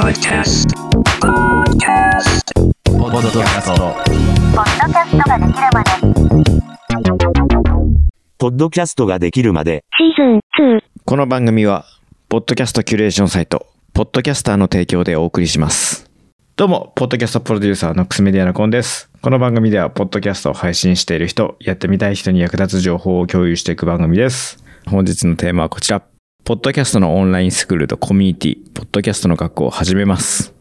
Podcast. Podcast. Podcast. ポッドキャストができるまで。シーズン2この番組は、ポッドキャストキュレーションサイト、ポッドキャスターの提供でお送りします。どうも、ポッドキャストプロデューサーのくすメディアナコンです。この番組では、ポッドキャストを配信している人、やってみたい人に役立つ情報を共有していく番組です。本日のテーマはこちら。ポッドキャストのオンラインスクールとコミュニティ、ポッドキャストの学校を始めます。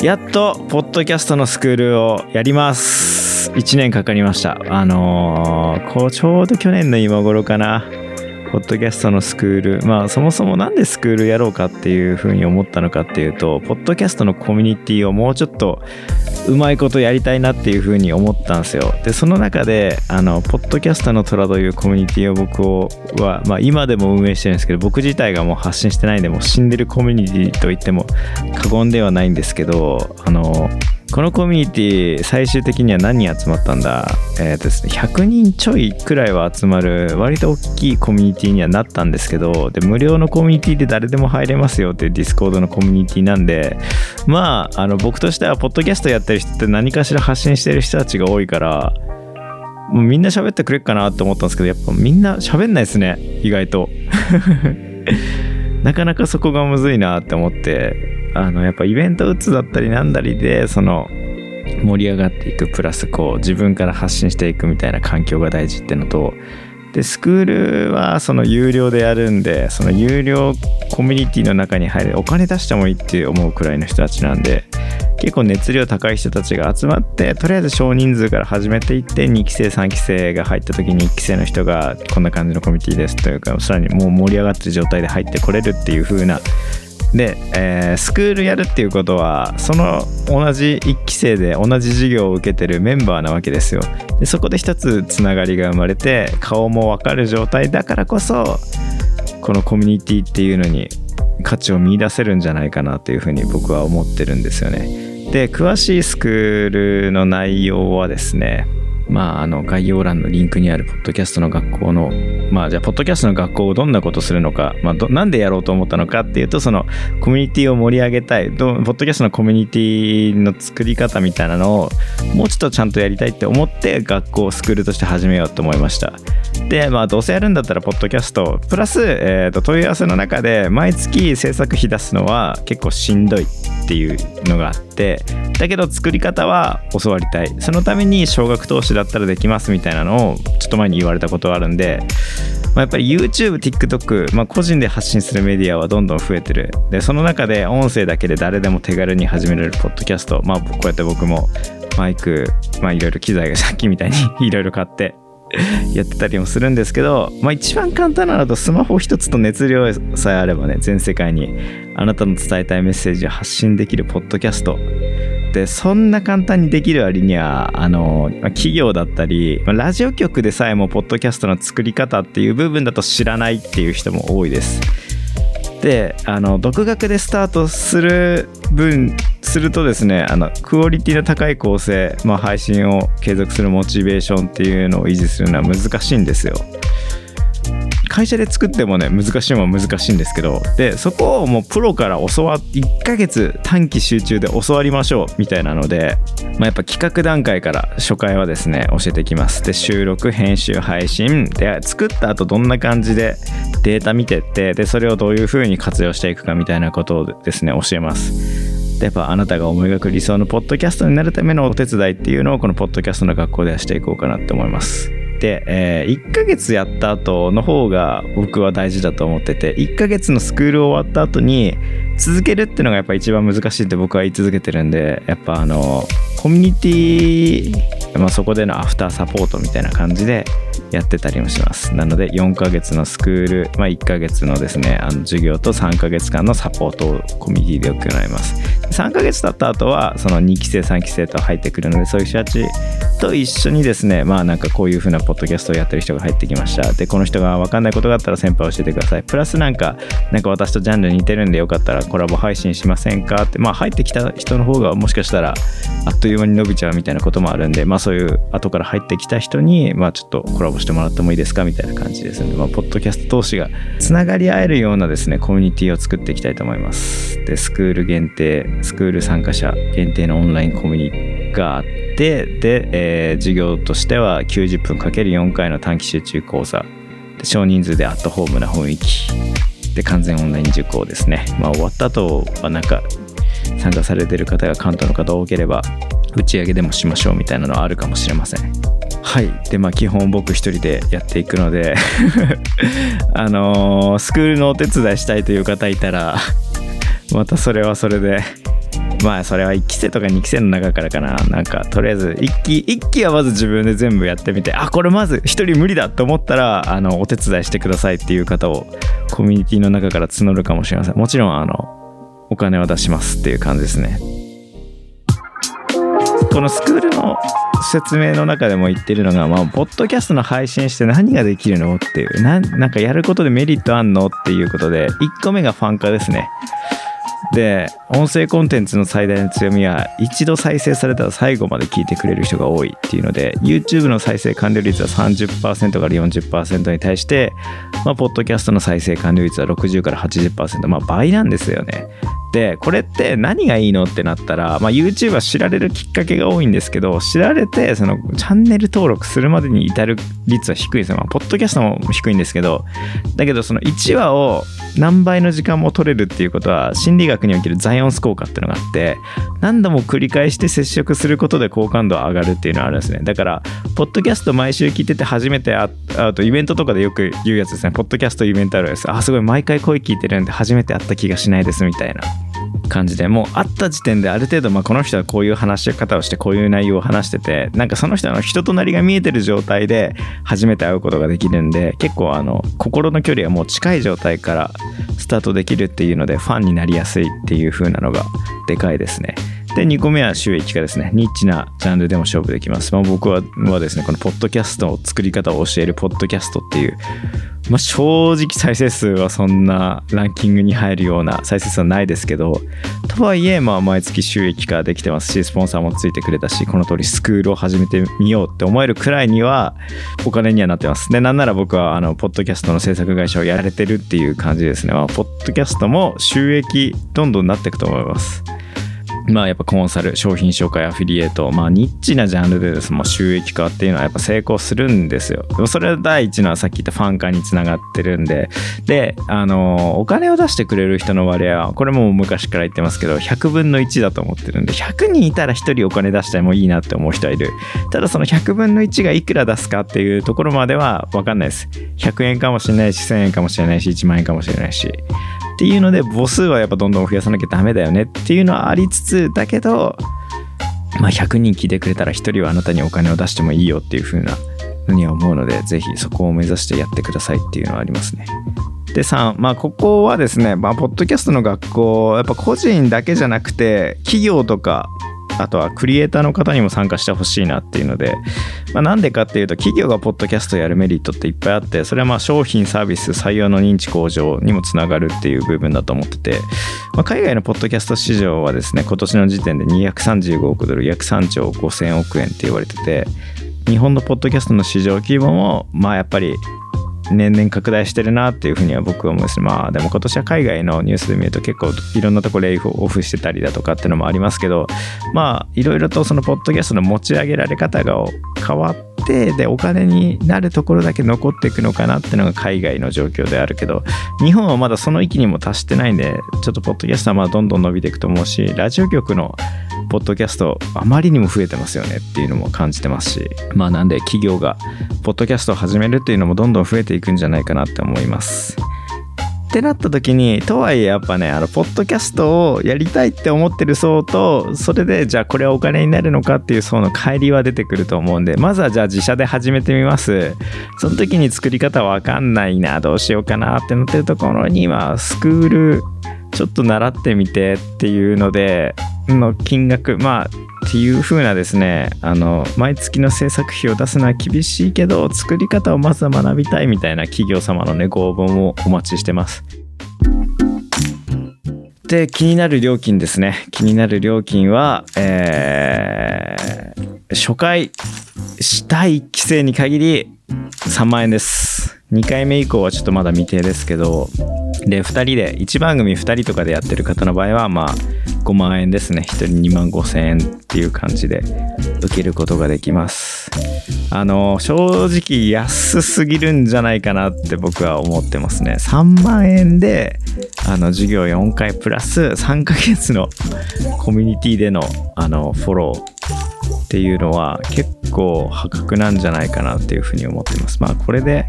やっと、ポッドキャストのスクールをやります。1年かかりました。あのーこう、ちょうど去年の今頃かな。ポッドキャストのスクール。まあ、そもそもなんでスクールやろうかっていうふうに思ったのかっていうと、ポッドキャストのコミュニティをもうちょっとうまいことやりたいなっていうふうに思ったんですよ。で、その中で、あの、ポッドキャストの虎というコミュニティを僕は、まあ、今でも運営してるんですけど、僕自体がもう発信してないんで、もう死んでるコミュニティと言っても過言ではないんですけど、あの、このコミュニティ最終的には何人集まったんだ？えーとですね100人ちょいくらいは集まる割と大きいコミュニティにはなったんですけどで無料のコミュニティで誰でも入れますよっていう Discord のコミュニティなんでまああの僕としてはポッドキャストやってる人って何かしら発信してる人たちが多いからもうみんな喋ってくれっかなって思ったんですけどやっぱみんな喋んないですね意外と。なかなかそこがむずいなって思ってあのやっぱイベント打つだったりなんだりでその盛り上がっていくプラスこう自分から発信していくみたいな環境が大事ってのとでスクールはその有料でやるんでその有料コミュニティの中に入るお金出してもいいって思うくらいの人たちなんで結構熱量高い人たちが集まってとりあえず少人数から始めていって2期生3期生が入った時に1期生の人がこんな感じのコミュニティですというかさらにもう盛り上がってる状態で入ってこれるっていう風なで、えースクールやるっていうことはその同じ1期生で同じ授業を受けてるメンバーなわけですよ。でそこで一つつながりが生まれて顔も分かる状態だからこそこのコミュニティっていうのに価値を見出せるんじゃないかなというふうに僕は思ってるんですよね。で詳しいスクールの内容はですねまあ、あの概要欄のリンクにあるポッドキャストの学校のまあじゃあポッドキャストの学校をどんなことするのか、まあ、どなんでやろうと思ったのかっていうとそのコミュニティを盛り上げたい。どポッドキャストのコミュニティの作り方みたいなのをもうちょっとちゃんとやりたいって思って学校をスクールとして始めようと思いました。でまあどうせやるんだったらポッドキャストプラス、えーと問い合わせの中で毎月制作費出すのは結構しんどいっていうのがあってだけど作り方は教わりたい。そのために少額投資だったらできますみたいなのをちょっと前に言われたことはあるんで、まあ、やっぱり YouTube、TikTok、まあ、個人で発信するメディアはどんどん増えてる。でその中で音声だけで誰でも手軽に始められるポッドキャスト。まあこうやって僕もマイクまあいろいろ機材が さっきみたいにいろいろ買って やってたりもするんですけど、まあ、一番簡単なのだとスマホ一つと熱量さえあればね全世界にあなたの伝えたいメッセージを発信できるポッドキャストでそんな簡単にできる割にはあの企業だったりラジオ局でさえもポッドキャストの作り方っていう部分だと知らないっていう人も多いです。であの独学でスタートする分するとですねあのクオリティの高い構成、まあ、配信を継続するモチベーションっていうのを維持するのは難しいんですよ。会社で作ってもね難しいもんは難しいんですけどでそこをもうプロから教わっ1ヶ月短期集中で教わりましょうみたいなので、まあ、やっぱ企画段階から初回はですね教えていきますで収録編集配信で作った後どんな感じでデータ見てってでそれをどういう風に活用していくかみたいなことをですね教えますやっぱあなたが思い描く理想のポッドキャストになるためのお手伝いっていうのをこのポッドキャストの学校ではしていこうかなって思います。で、え1ヶ月やった後の方が僕は大事だと思ってて1ヶ月のスクール終わった後に続けるっていうのがやっぱ一番難しいって僕は言い続けてるんでやっぱあのコミュニティ、まあ、そこでのアフターサポートみたいな感じでやってたりもします。なので4ヶ月のスクール、まあ、1ヶ月のですねあの授業と3ヶ月間のサポートをコミュニティで行います。3ヶ月経った後はその2期生3期生と入ってくるのでそういう人たちと一緒にですねまあなんかこういう風なポッドキャストをやってる人が入ってきました。でこの人が分かんないことがあったら先輩教えてください。プラスなんかなんか私とジャンル似てるんでよかったらコラボ配信しませんかってまあ入ってきた人の方がもしかしたらあっという間に伸びちゃうみたいなこともあるんでまあそういう後から入ってきた人にまあちょっとコラボしてもらってもいいですかみたいな感じですので、まあ、ポッドキャスト同士がつながり合えるようなですねコミュニティを作っていきたいと思います。でスクール限定スクール参加者限定のオンラインコミュニティがあってで、えー授業としては90分 ×4 回の短期集中講座。で少人数でアットホームな雰囲気で完全オンライン受講ですね。まあ終わった後はなんか参加されてる方が関東の方多ければ打ち上げでもしましょうみたいなのはあるかもしれません。はい。でまあ基本僕一人でやっていくので あのースクールのお手伝いしたいという方いたらまたそれはそれでまあそれは1期生とか2期生の中からかな。なんかとりあえず1期1期はまず自分で全部やってみてあこれまず1人無理だと思ったらあのお手伝いしてくださいっていう方をコミュニティの中から募るかもしれません。もちろんあのお金を出しますっていう感じですね。このスクールの説明の中でも言ってるのが、まあ、ポッドキャストの配信して何ができるのっていうななんかやることでメリットあんのっていうことで1個目がファン化ですね。で音声コンテンツの最大の強みは一度再生されたら最後まで聞いてくれる人が多いっていうので YouTube の再生完了率は30%から40%に対して、まあ、ポッドキャストの再生完了率は60から80%まあ倍なんですよね。でこれって何がいいのってなったら、まあ、YouTube は知られるきっかけが多いんですけど知られてそのチャンネル登録するまでに至る率は低いです。よ、まあ、ポッドキャストも低いんですけどだけどその1話を何倍の時間も取れるっていうことは心理学におけるザイオンス効果っていうのがあって何度も繰り返して接触することで好感度が上がるっていうのがあるんですね。だからポッドキャスト毎週聞いてて初めて会うとイベントとかでよく言うやつですね。ポッドキャストイベントあるやつ。あすごい毎回声聞いてるんで初めて会った気がしないですみたいな。感じでもう会った時点である程度、まあ、この人はこういう話し方をしてこういう内容を話しててなんかその人の人となりが見えてる状態で初めて会うことができるんで結構あの心の距離はもう近い状態からスタートできるっていうのでファンになりやすいっていう風なのがでかいですね。で2個目は収益化ですね。ニッチなジャンルでも勝負できます、まあ、僕ははですねこのポッドキャストの作り方を教えるポッドキャストっていう、まあ、正直再生数はそんなランキングに入るような再生数はないですけどとはいえまあ毎月収益化できてますしスポンサーもついてくれたしこの通りスクールを始めてみようって思えるくらいにはお金にはなってます。でなんなら僕はあのポッドキャストの制作会社をやられてるっていう感じですね、まあ、ポッドキャストも収益どんどんなっていくと思います。まあやっぱコンサル、商品紹介、アフィリエイト、まあニッチなジャンルでですも収益化っていうのはやっぱ成功するんですよ。でもそれは第一のはさっき言ったファン化につながってるんで、で、あの、お金を出してくれる人の割合は、これも昔から言ってますけど、100分の1だと思ってるんで、100人いたら1人お金出してもいいなって思う人はいる。ただその100分の1がいくら出すかっていうところまでは分かんないです。100円かもしれないし、1000円かもしれないし、1万円かもしれないし。っていうので母数はやっぱどんどん増やさなきゃダメだよねっていうのはありつつだけどまあ100人聞いてくれたら1人はあなたにお金を出してもいいよっていう風なのには思うのでぜひそこを目指してやってくださいっていうのはありますね。で3まあここはですねまあポッドキャストの学校やっぱ個人だけじゃなくて企業とかあとはクリエイターの方にも参加してほしいなっていうので、まあ、なんでかっていうと企業がポッドキャストやるメリットっていっぱいあってそれはまあ商品サービス採用の認知向上にもつながるっていう部分だと思ってて、まあ、海外のポッドキャスト市場はですね今年の時点で235億ドル約3兆5000億円って言われてて日本のポッドキャストの市場規模もまあやっぱり年々拡大してるなっていうふうには僕は思いますまあでも今年は海外のニュースで見ると結構いろんなところレイフオフしてたりだとかっていうのもありますけどまあいろいろとそのポッドキャストの持ち上げられ方が変わってでお金になるところだけ残っていくのかなっていうのが海外の状況であるけど日本はまだその域にも達してないんでちょっとポッドキャストはまあどんどん伸びていくと思うしラジオ局のポッドキャストあまりにも増えてますよねっていうのも感じてますしまあなんで企業がポッドキャストを始めるっていうのもどんどん増えていくんじゃないかなって思います。ってなった時にとはいえやっぱねあのポッドキャストをやりたいって思ってる層とそれでじゃあこれはお金になるのかっていう層の乖離は出てくると思うんでまずはじゃあ自社で始めてみます。その時に作り方わかんないなどうしようかなってなってるところに今スクールちょっと習ってみてっていうのでの金額まあっていう風なですねあの毎月の制作費を出すのは厳しいけど作り方をまずは学びたいみたいな企業様のねご応募もお待ちしてます。で気になる料金ですね気になる料金は、えー初回したい規制に限り3万円です。2回目以降はちょっとまだ未定ですけど、で、2人で、1番組2人とかでやってる方の場合は、まあ、5万円ですね。1人2万5千円っていう感じで受けることができます。あの、正直安すぎるんじゃないかなって僕は思ってますね。3万円で、あの、授業4回プラス3ヶ月のコミュニティでの、あの、フォローっていうのは結構破格なんじゃないかなっていうふうに思ってます。まあこれで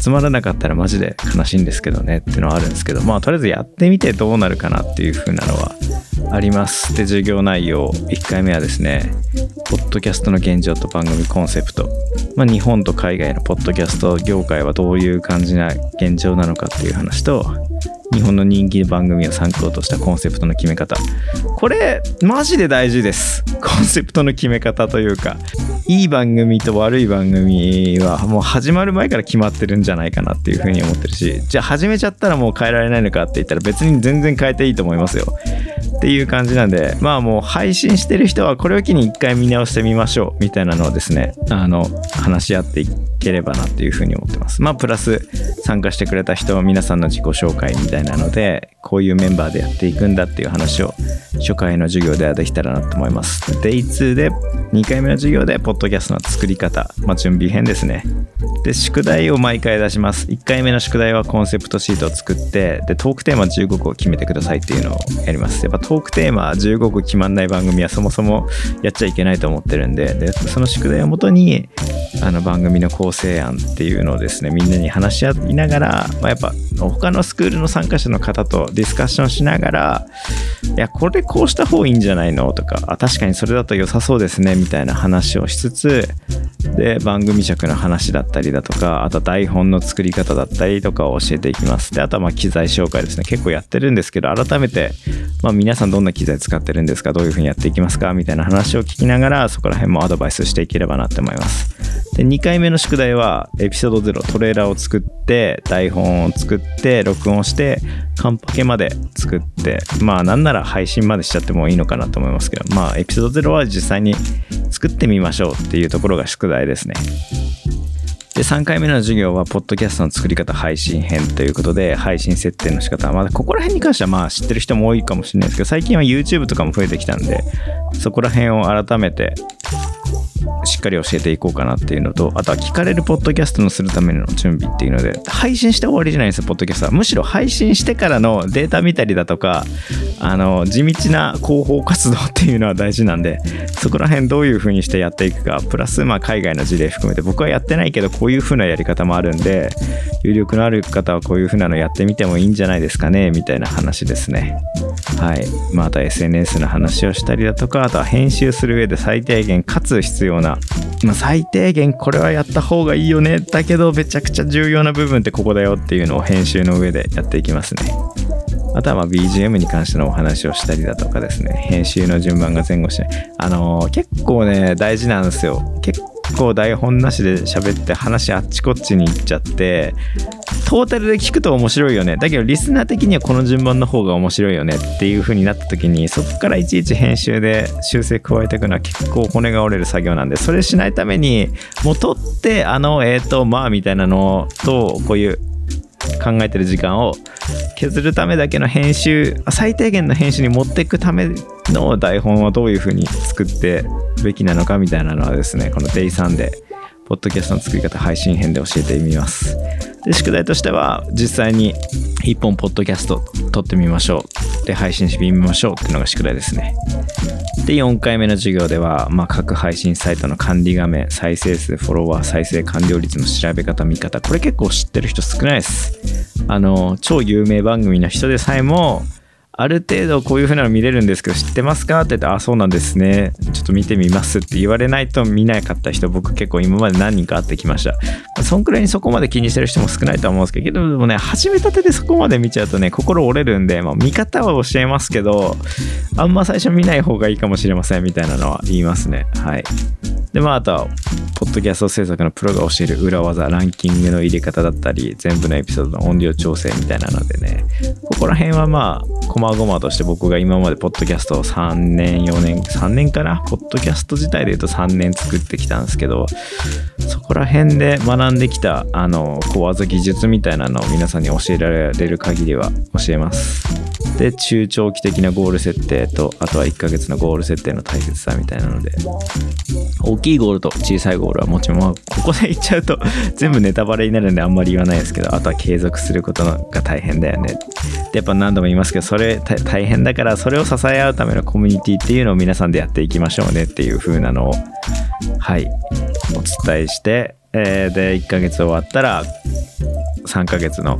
集まらなかったらマジで悲しいんですけどねっていうのはあるんですけどまあとりあえずやってみてどうなるかなっていうふうなのはあります。で授業内容1回目はですねポッドキャストの現状と番組コンセプト、まあ、日本と海外のポッドキャスト業界はどういう感じな現状なのかっていう話と日本の人気番組を参考としたコンセプトの決め方。これマジで大事です。コンセプトの決め方というか。いい番組と悪い番組はもう始まる前から決まってるんじゃないかなっていうふうに思ってるしじゃあ始めちゃったらもう変えられないのかって言ったら別に全然変えていいと思いますよ。っていう感じなんでまあもう配信してる人はこれを機に一回見直してみましょうみたいなのをですねあの話し合っていければなっていうふうに思ってます。まあプラス参加してくれた人皆さんの自己紹介みたいなのでこういうメンバーでやっていくんだっていう話を初回の授業ではできたらなと思います。Day2 で2回目の授業でポッドキャストの作り方、まあ、準備編ですね。で宿題を毎回出します。1回目の宿題はコンセプトシートを作ってでトークテーマ15個を決めてくださいっていうのをやります。やっぱトークテーマ15個決まんない番組はそもそもやっちゃいけないと思ってるんででその宿題をもとにあの番組の構成案っていうのをですねみんなに話し合いながら、まあ、やっぱ他のスクールの参加者の方とディスカッションしながらいやこれこうした方がいいんじゃないの？とかあ確かにそれだと良さそうですねみたいな話をしつつで番組尺の話だったったりだとかあと台本の作り方だったりとかを教えていきます。であとはま機材紹介ですね。結構やってるんですけど改めて、ま、皆さんどんな機材使ってるんですか？どういうふうにやっていきますか？みたいな話を聞きながらそこら辺もアドバイスしていければなって思います。で2回目の宿題はエピソード0トレーラーを作って台本を作って録音してカンパケまで作ってまあなんなら配信までしちゃってもいいのかなと思いますけどまあエピソード0は実際に作ってみましょうっていうところが宿題ですね。で3回目の授業はポッドキャストの作り方配信編ということで配信設定の仕方まだここら辺に関してはまあ知ってる人も多いかもしれないですけど最近は YouTube とかも増えてきたんでそこら辺を改めてしっかり教えていこうかなっていうのとあとは聞かれるポッドキャストのするための準備っていうので配信して終わりじゃないんですよポッドキャストは。むしろ配信してからのデータ見たりだとかあの地道な広報活動っていうのは大事なんでそこら辺どういう風にしてやっていくかプラスまあ海外の事例含めて僕はやってないけどこういう風なやり方もあるんで有力のある方はこういう風なのやってみてもいいんじゃないですかねみたいな話ですね。はい。まああとは SNS の話をしたりだとかあとは編集する上で最低限かつ必要要な。まあ、最低限これはやった方がいいよね。だけどめちゃくちゃ重要な部分ってここだよっていうのを編集の上でやっていきますね。あとはま BGM に関してのお話をしたりだとかですね。編集の順番が前後してあのー結構ね大事なんですよ。結構台本なしで喋って話あっちこっちに行っちゃってトータルで聞くと面白いよね。だけどリスナー的にはこの順番の方が面白いよねっていう風になった時にそこからいちいち編集で修正加えていくのは結構骨が折れる作業なんでそれしないためにもう取ってあのえっ、とまあみたいなのとこういう考えてる時間を削るためだけの編集最低限の編集に持っていくための台本をどういう風に作ってべきなのかみたいなのはですねこの Day3 でポッドキャストの作り方配信編で教えてみます。で宿題としては実際に1本ポッドキャスト撮ってみましょう。で配信してみましょうっていうのが宿題ですね。で4回目の授業では、まあ、各配信サイトの管理画面再生数フォロワー再生完了率の調べ方見方これ結構知ってる人少ないです。あの超有名番組の人でさえもある程度こういう風なの見れるんですけど知ってますかって言ってあそうなんですね。ちょっと見てみますって言われないと見なかった人僕結構今まで何人か会ってきました。そんくらいにそこまで気にしてる人も少ないと思うんですけどでもね始めたてでそこまで見ちゃうとね心折れるんで、まあ、見方は教えますけどあんま最初見ない方がいいかもしれませんみたいなのは言いますね。はい。でまああとはポッドキャスト制作のプロが教える裏技ランキングの入れ方だったり全部のエピソードの音量調整みたいなのでね。ここら辺はまあまごまとして僕が今までポッドキャストを3年4年3年かな？ポッドキャスト自体で言うと3年作ってきたんですけどそこら辺で学んできたあの小技技術みたいなのを皆さんに教えられる限りは教えます。で中長期的なゴール設定とあとは1ヶ月のゴール設定の大切さみたいなので。大きいゴールと小さいゴールはもちろん、ここで言っちゃうと 全部ネタバレになるんであんまり言わないですけどあとは継続することが大変だよね。でやっぱ何度も言いますけどそれ大変だからそれを支え合うためのコミュニティっていうのを皆さんでやっていきましょうねっていう風なのをはいお伝えして、えーで1ヶ月終わったら3ヶ月の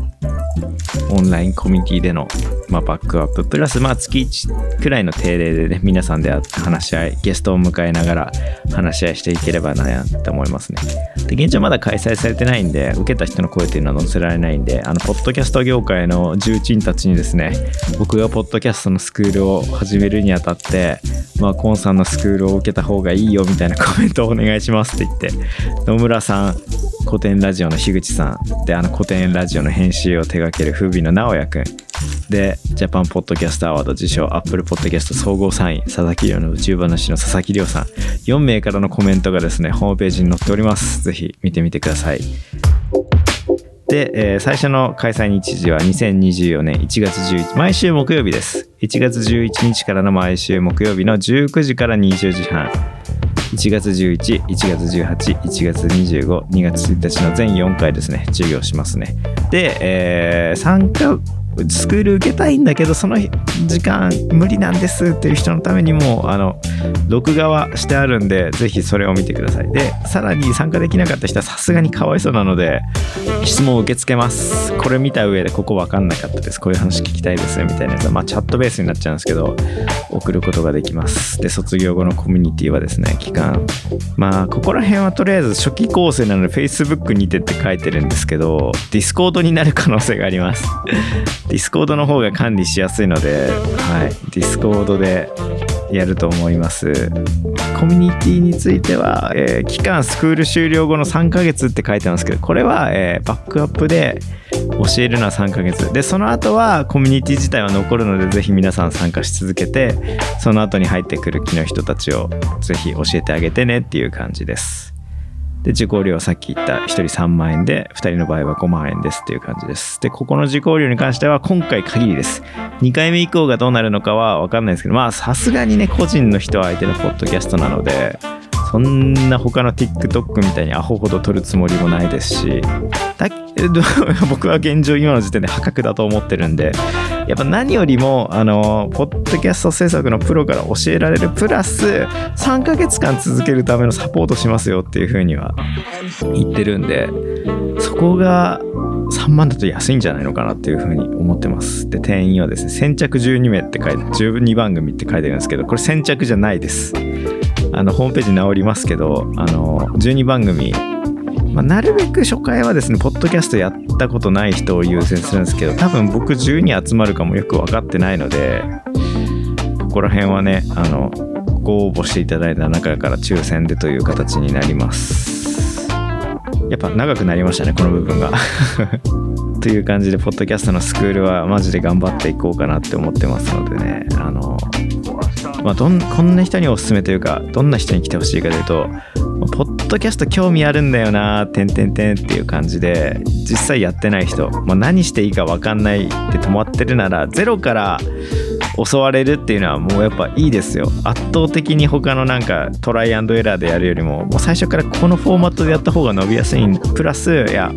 オンラインコミュニティでの、まあ、バックアップ。プラスまあ月1くらいの定例でね皆さんで話し合いゲストを迎えながら話し合いしていければなって思いますね。で現状まだ開催されてないんで受けた人の声っていうのは載せられないんであのポッドキャスト業界の重鎮たちにですね僕がポッドキャストのスクールを始めるにあたってまあコンさんのスクールを受けた方がいいよみたいなコメントをお願いしますって言って野村さん古典ラジオの樋口さんであの古典ラジオの編集を手掛ける風美の直哉くん。でジャパンポッドキャストアワード受賞アップルポッドキャスト総合3位佐々木亮の宇宙話の佐々木亮さん。4名からのコメントがですねホームページに載っております。ぜひ見てみてください。で、えー最初の開催日時は2024年1月11毎週木曜日です。1月11日からの毎週木曜日の19時から20時半。1月11、1月18、1月25、2月1日の全4回ですね、授業しますね。で、えー参加、スクール受けたいんだけど、その時間無理なんですっていう人のためにも、あの、録画はしてあるんで、ぜひそれを見てください。で、さらに参加できなかった人はさすがにかわいそうなので、質問を受け付けます。これ見た上で、ここ分かんなかったです。こういう話聞きたいですみたいなやつは、まあ、チャットベースになっちゃうんですけど、送ることができます。で、卒業後のコミュニティはですね、期間、まあ、ここら辺はとりあえず初期構成なので Facebook にてって書いてるんですけど、Discord になる可能性があります。Discord の方が管理しやすいので、はい、Discord でやると思います。コミュニティについては、えー期間スクール終了後の3ヶ月って書いてますけど、これは、えーバックアップで教えるのは3ヶ月。で、その後はコミュニティ自体は残るので、ぜひ皆さん参加し続けて、その後に入ってくる気の人たちをぜひ教えてあげてねっていう感じです。で、受講料はさっき言った1人3万円で、2人の場合は5万円ですっていう感じです。で、ここの受講料に関しては今回限りです。2回目以降がどうなるのかは分かんないですけど、まあさすがにね、個人の人相手のポッドキャストなので、そんな他の TikTok みたいにアホほど取るつもりもないですし、だけど僕は現状今の時点で破格だと思ってるんで、やっぱ何よりも、あの、ポッドキャスト制作のプロから教えられる、プラス3ヶ月間続けるためのサポートしますよっていうふうには言ってるんで、そこが3万だと安いんじゃないのかなっていうふうに思ってます。で、定員はですね、先着12名って書いて、12番組って書いてるんですけど、これ先着じゃないです。あの、ホームページ直りますけど、あの、12番組、まあ、なるべく初回はですね、ポッドキャストやったことない人を優先するんですけど、多分僕12集まるかもよく分かってないので、ここら辺はね、あの、ご応募していただいた中から抽選でという形になります。やっぱ長くなりましたね、この部分が。という感じで、ポッドキャストのスクールはマジで頑張っていこうかなって思ってますのでね、あの、まあ、どんこんな人におすすめというか、どんな人に来てほしいかというと、ポッドキャスト興味あるんだよな、てんてんてんっていう感じで、実際やってない人、まあ、何していいか分かんないって止まってるなら、ゼロから教われるっていうのはもうやっぱいいですよ。圧倒的に他のなんかトライアンドエラーでやるよりも、もう最初からこのフォーマットでやった方が伸びやすい。プラス、いや、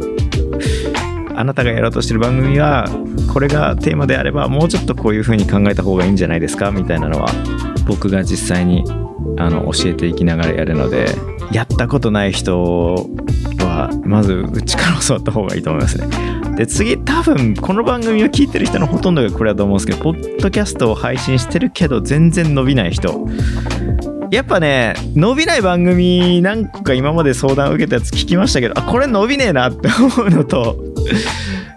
あなたがやろうとしてる番組はこれがテーマであればもうちょっとこういう風に考えた方がいいんじゃないですかみたいなのは僕が実際にあの教えていきながらやるのでやったことない人はまずうちから教わった方がいいと思いますね。で次多分この番組を聞いてる人のほとんどがこれだと思うんですけどポッドキャストを配信してるけど全然伸びない人やっぱね伸びない番組何個か今まで相談を受けたやつ聞きましたけどあこれ伸びねえなって思うのと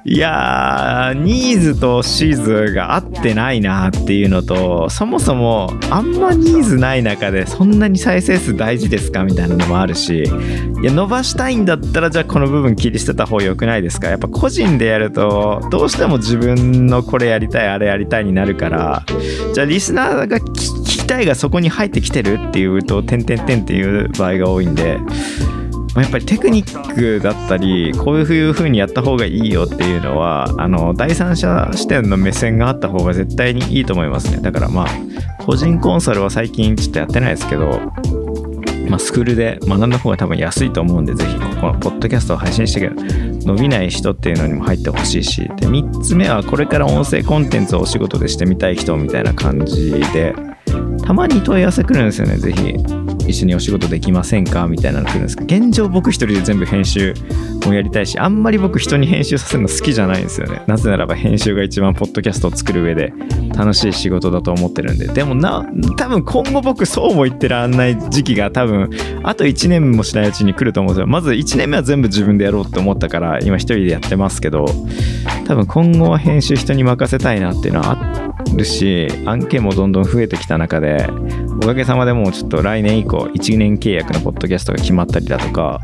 いやニーズとシーズが合ってないなっていうのとそもそもあんまニーズない中でそんなに再生数大事ですかみたいなのもあるしいや伸ばしたいんだったらじゃあこの部分切り捨てた方が良くないですか？やっぱ個人でやるとどうしても自分のこれやりたいあれやりたいになるからじゃあリスナーが聞きたいがそこに入ってきてるっていうと「てんてんてん」っていう場合が多いんで。やっぱりテクニックだったりこういう風にやった方がいいよっていうのはあの第三者視点の目線があった方が絶対にいいと思いますねだからまあ個人コンサルは最近ちょっとやってないですけどまあ、スクールで学んだ方が多分安いと思うんで、ぜひここのポッドキャストを配信してく伸びない人っていうのにも入ってほしいし、で、3つ目はこれから音声コンテンツをお仕事でしてみたい人みたいな感じで、たまに問い合わせ来るんですよね、ぜひ。一緒にお仕事できませんか？みたいなの来るんですけど、現状僕一人で全部編集もやりたいし、あんまり僕人に編集させるの好きじゃないんですよね。なぜならば編集が一番ポッドキャストを作る上で楽しい仕事だと思ってるんで。でもな、多分今後僕そうも言ってらんない時期が多分、あと1年もしないうちに来ると思うんですよ。まず1年目は全部自分でやろうって思ったから、今一人でやってますけど、多分今後は編集人に任せたいなっていうのはあるし、案件もどんどん増えてきた中で、おかげさまでもうちょっと来年以降、1年契約のポッドキャストが決まったりだとか、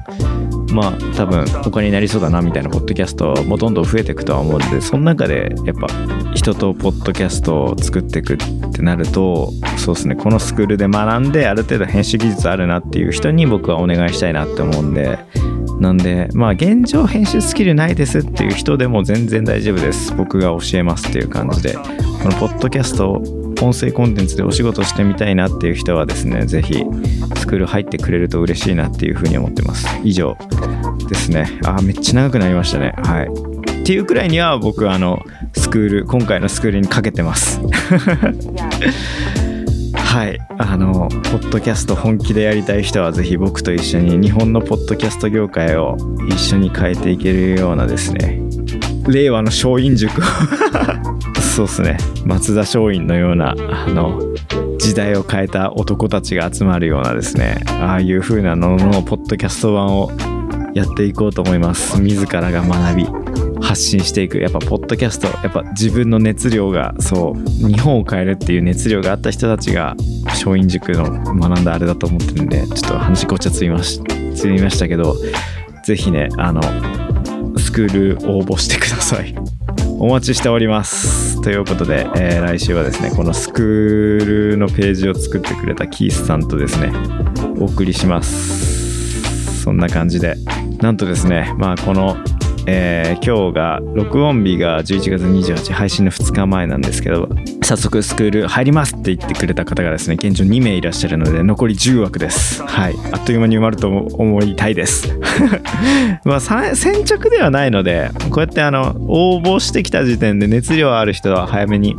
まあ多分お金になりそうだなみたいなポッドキャストもどんどん増えていくとは思うのでその中でやっぱ人とポッドキャストを作っていくってなるとそうですねこのスクールで学んである程度編集技術あるなっていう人に僕はお願いしたいなって思うんでなんでまあ現状編集スキルないですっていう人でも全然大丈夫です。僕が教えますっていう感じで。このポッドキャスト音声コンテンツでお仕事してみたいなっていう人はですね是非スクール入ってくれると嬉しいなっていうふうに思ってます。以上ですね。あめっちゃ長くなりましたね。はい。っていうくらいには僕あのスクール今回のスクールにかけてます。はい。あのポッドキャスト本気でやりたい人はぜひ僕と一緒に日本のポッドキャスト業界を一緒に変えていけるようなですね令和の松陰塾そうですね。松田松陰のようなあの時代を変えた男たちが集まるようなですねああいう風なののポッドキャスト版をやっていこうと思います。自らが学び発信していく。やっぱポッドキャストやっぱ自分の熱量がそう日本を変えるっていう熱量があった人たちが松陰塾の学んだあれだと思ってるんでちょっと話ごちゃつみましつみましたけどぜひねあのスクール応募してください。お待ちしております。ということで、えー、来週はですねこのスクールのページを作ってくれたキースさんとですねお送りします。そんな感じで。なんとですねまあこのえー、今日が録音日が11月28配信の2日前なんですけど早速スクール入りますって言ってくれた方がですね現状2名いらっしゃるので残り10枠です。はい。あっという間に埋まると思いたいです。まあ先着ではないのでこうやってあの応募してきた時点で熱量ある人は早めに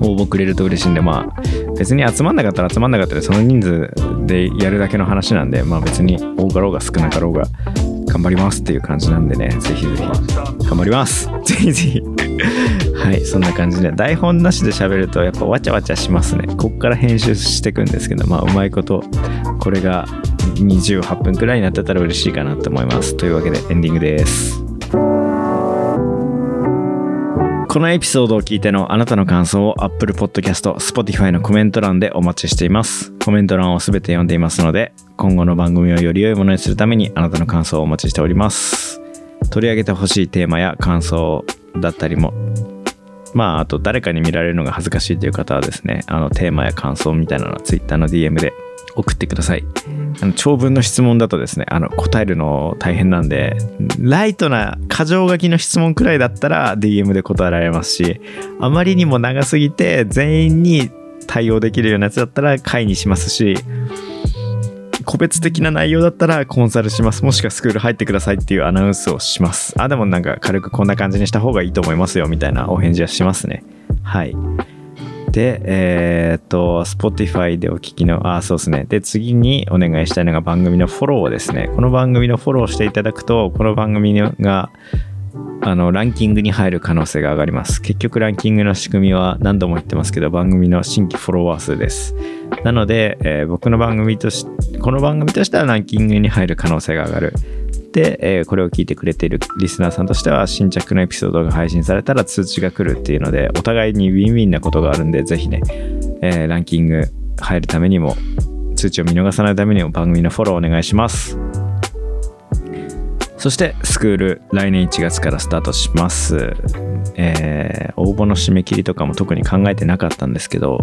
応募くれると嬉しいんでまあ別に集まんなかったら集まんなかったらその人数でやるだけの話なんでまあ別に多かろうが少なかろうが頑張りますっていう感じなんでね、ぜひぜひ頑張ります。ぜひぜひ はい、そんな感じで、台本なしで喋るとやっぱわちゃわちゃしますね。こっから編集していくんですけど、まあうまいこと、これが28分くらいになってたら嬉しいかなと思います。というわけでエンディングです。このエピソードを聞いてのあなたの感想を Apple Podcast、Spotify のコメント欄でお待ちしています。コメント欄をすべて読んでいますので、今後の番組をより良いものにするためにあなたの感想をお待ちしております。取り上げてほしいテーマや感想だったりも、まあ、あと誰かに見られるのが恥ずかしいという方はですね、あのテーマや感想みたいなのは Twitter の DM で送ってください。あの長文の質問だとですね、あの答えるの大変なんで、ライトな箇条書きの質問くらいだったら DM で答えられますし、あまりにも長すぎて全員に対応できるようなやつだったら会にしますし、個別的な内容だったらコンサルします。もしくはスクール入ってくださいっていうアナウンスをします。あ、でもなんか軽くこんな感じにした方がいいと思いますよみたいなお返事はしますね。はい。で、えー、っと、Spotify でお聞きの、あ、そうですね。で、次にお願いしたいのが番組のフォローですね。この番組のフォローしていただくと、この番組が、あの、ランキングに入る可能性が上がります。結局、ランキングの仕組みは何度も言ってますけど、番組の新規フォロワー数です。なので、えー、僕の番組とし、この番組としてはランキングに入る可能性が上がる。っで、えーこれを聞いてくれているリスナーさんとしては新着のエピソードが配信されたら通知が来るっていうのでお互いにウィンウィンなことがあるんでぜひね、えーランキング入るためにも通知を見逃さないためにも番組のフォローお願いします。そしてスクール来年1月からスタートします、えー応募の締め切りとかも特に考えてなかったんですけど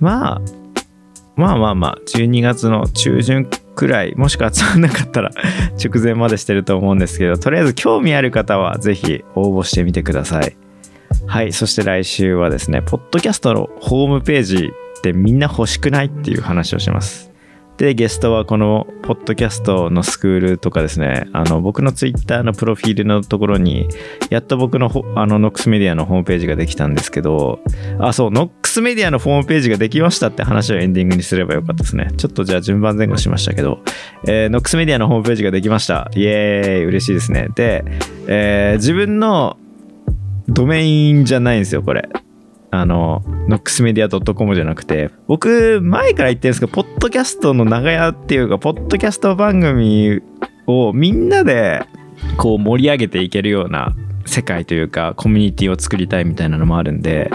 まあまあまあまあ12月の中旬くらいもしくは集まんなかったら 直前までしてると思うんですけどとりあえず興味ある方は是非応募してみてください。はいそして来週はですねポッドキャストのホームページってみんな欲しくないっていう話をします。でゲストはこのポッドキャストのスクールとかですね。あの僕のツイッターのプロフィールのところにやっと僕のあのノックスメディアのホームページができたんですけどあそうノックスメディアのホームページができましたって話をエンディングにすればよかったですね。ちょっとじゃあ順番前後しましたけど、えーノックスメディアのホームページができました。イエーイ嬉しいですね。で、えー自分のドメインじゃないんですよこれ。あの、ノックスメディア .com じゃなくて、僕、前から言ってるんですけど、ポッドキャストの長屋っていうか、ポッドキャスト番組をみんなで、こう盛り上げていけるような世界というか、コミュニティを作りたいみたいなのもあるんで、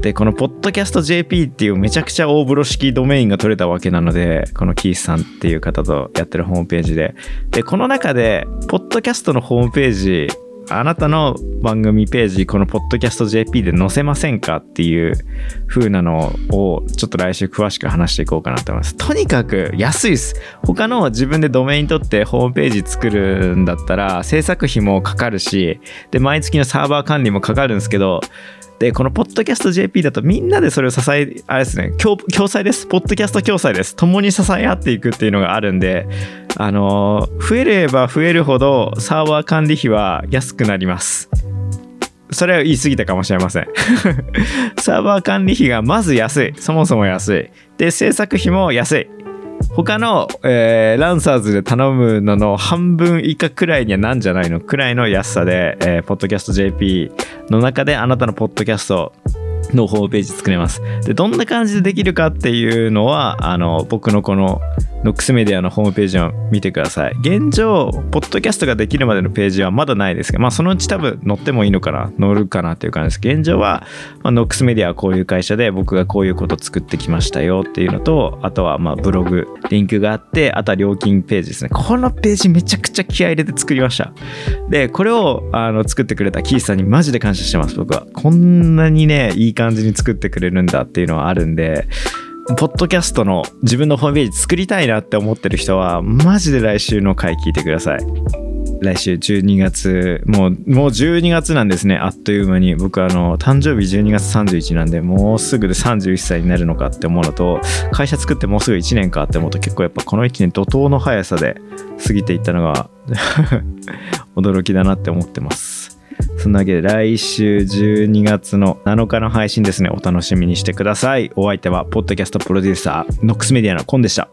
で、このポッドキャスト JP っていうめちゃくちゃ大風呂式ドメインが取れたわけなので、このキースさんっていう方とやってるホームページで。で、この中で、ポッドキャストのホームページ、あなたの番組ページ、このポッドキャスト JP で載せませんかっていう風なのを、ちょっと来週詳しく話していこうかなと思います。とにかく安いです。他の自分でドメイン取ってホームページ作るんだったら、制作費もかかるし、で、毎月のサーバー管理もかかるんですけど、で、このポッドキャスト JP だとみんなでそれを支え、あれですね、共共済です。ポッドキャスト共済です。共に支え合っていくっていうのがあるんで、あのー増えれば増えるほどサーバー管理費は安くなります。それは言い過ぎたかもしれません。サーバー管理費がまず安い。そもそも安い。で、制作費も安い。他の、えーランサーズで頼むのの半分以下くらいにはなんじゃないのくらいの安さで、えー、ポッドキャスト JP の中であなたのポッドキャストのホームページ作れます。で、どんな感じでできるかっていうのは、あの、僕のこのノックスメディアのホームページを見てください。現状、ポッドキャストができるまでのページはまだないですが、まあ、そのうち多分載ってもいいのかな、載るかなっていう感じです。現状は、まあ、ノックスメディアはこういう会社で、僕がこういうこと作ってきましたよっていうのと、あとは、まあ、ブログ、リンクがあって、あとは料金ページですね。このページめちゃくちゃ気合入れて作りました。で、これをあの作ってくれたキースさんにマジで感謝してます、僕は。こんなにね、いい感じに作ってくれるんだっていうのはあるんで、ポッドキャストの自分のホームページ作りたいなって思ってる人は、マジで来週の回聞いてください。来週12月、もう、もう12月なんですね、あっという間に。僕、あの、誕生日12月31なんで、もうすぐで31歳になるのかって思うのと、会社作ってもうすぐ1年かって思うと、結構やっぱこの1年怒涛の速さで過ぎていったのが、驚きだなって思ってます。そんなわけで来週12月の7日の配信ですね、お楽しみにしてください。お相手は、ポッドキャストプロデューサー、ノックスメディアのコンでした。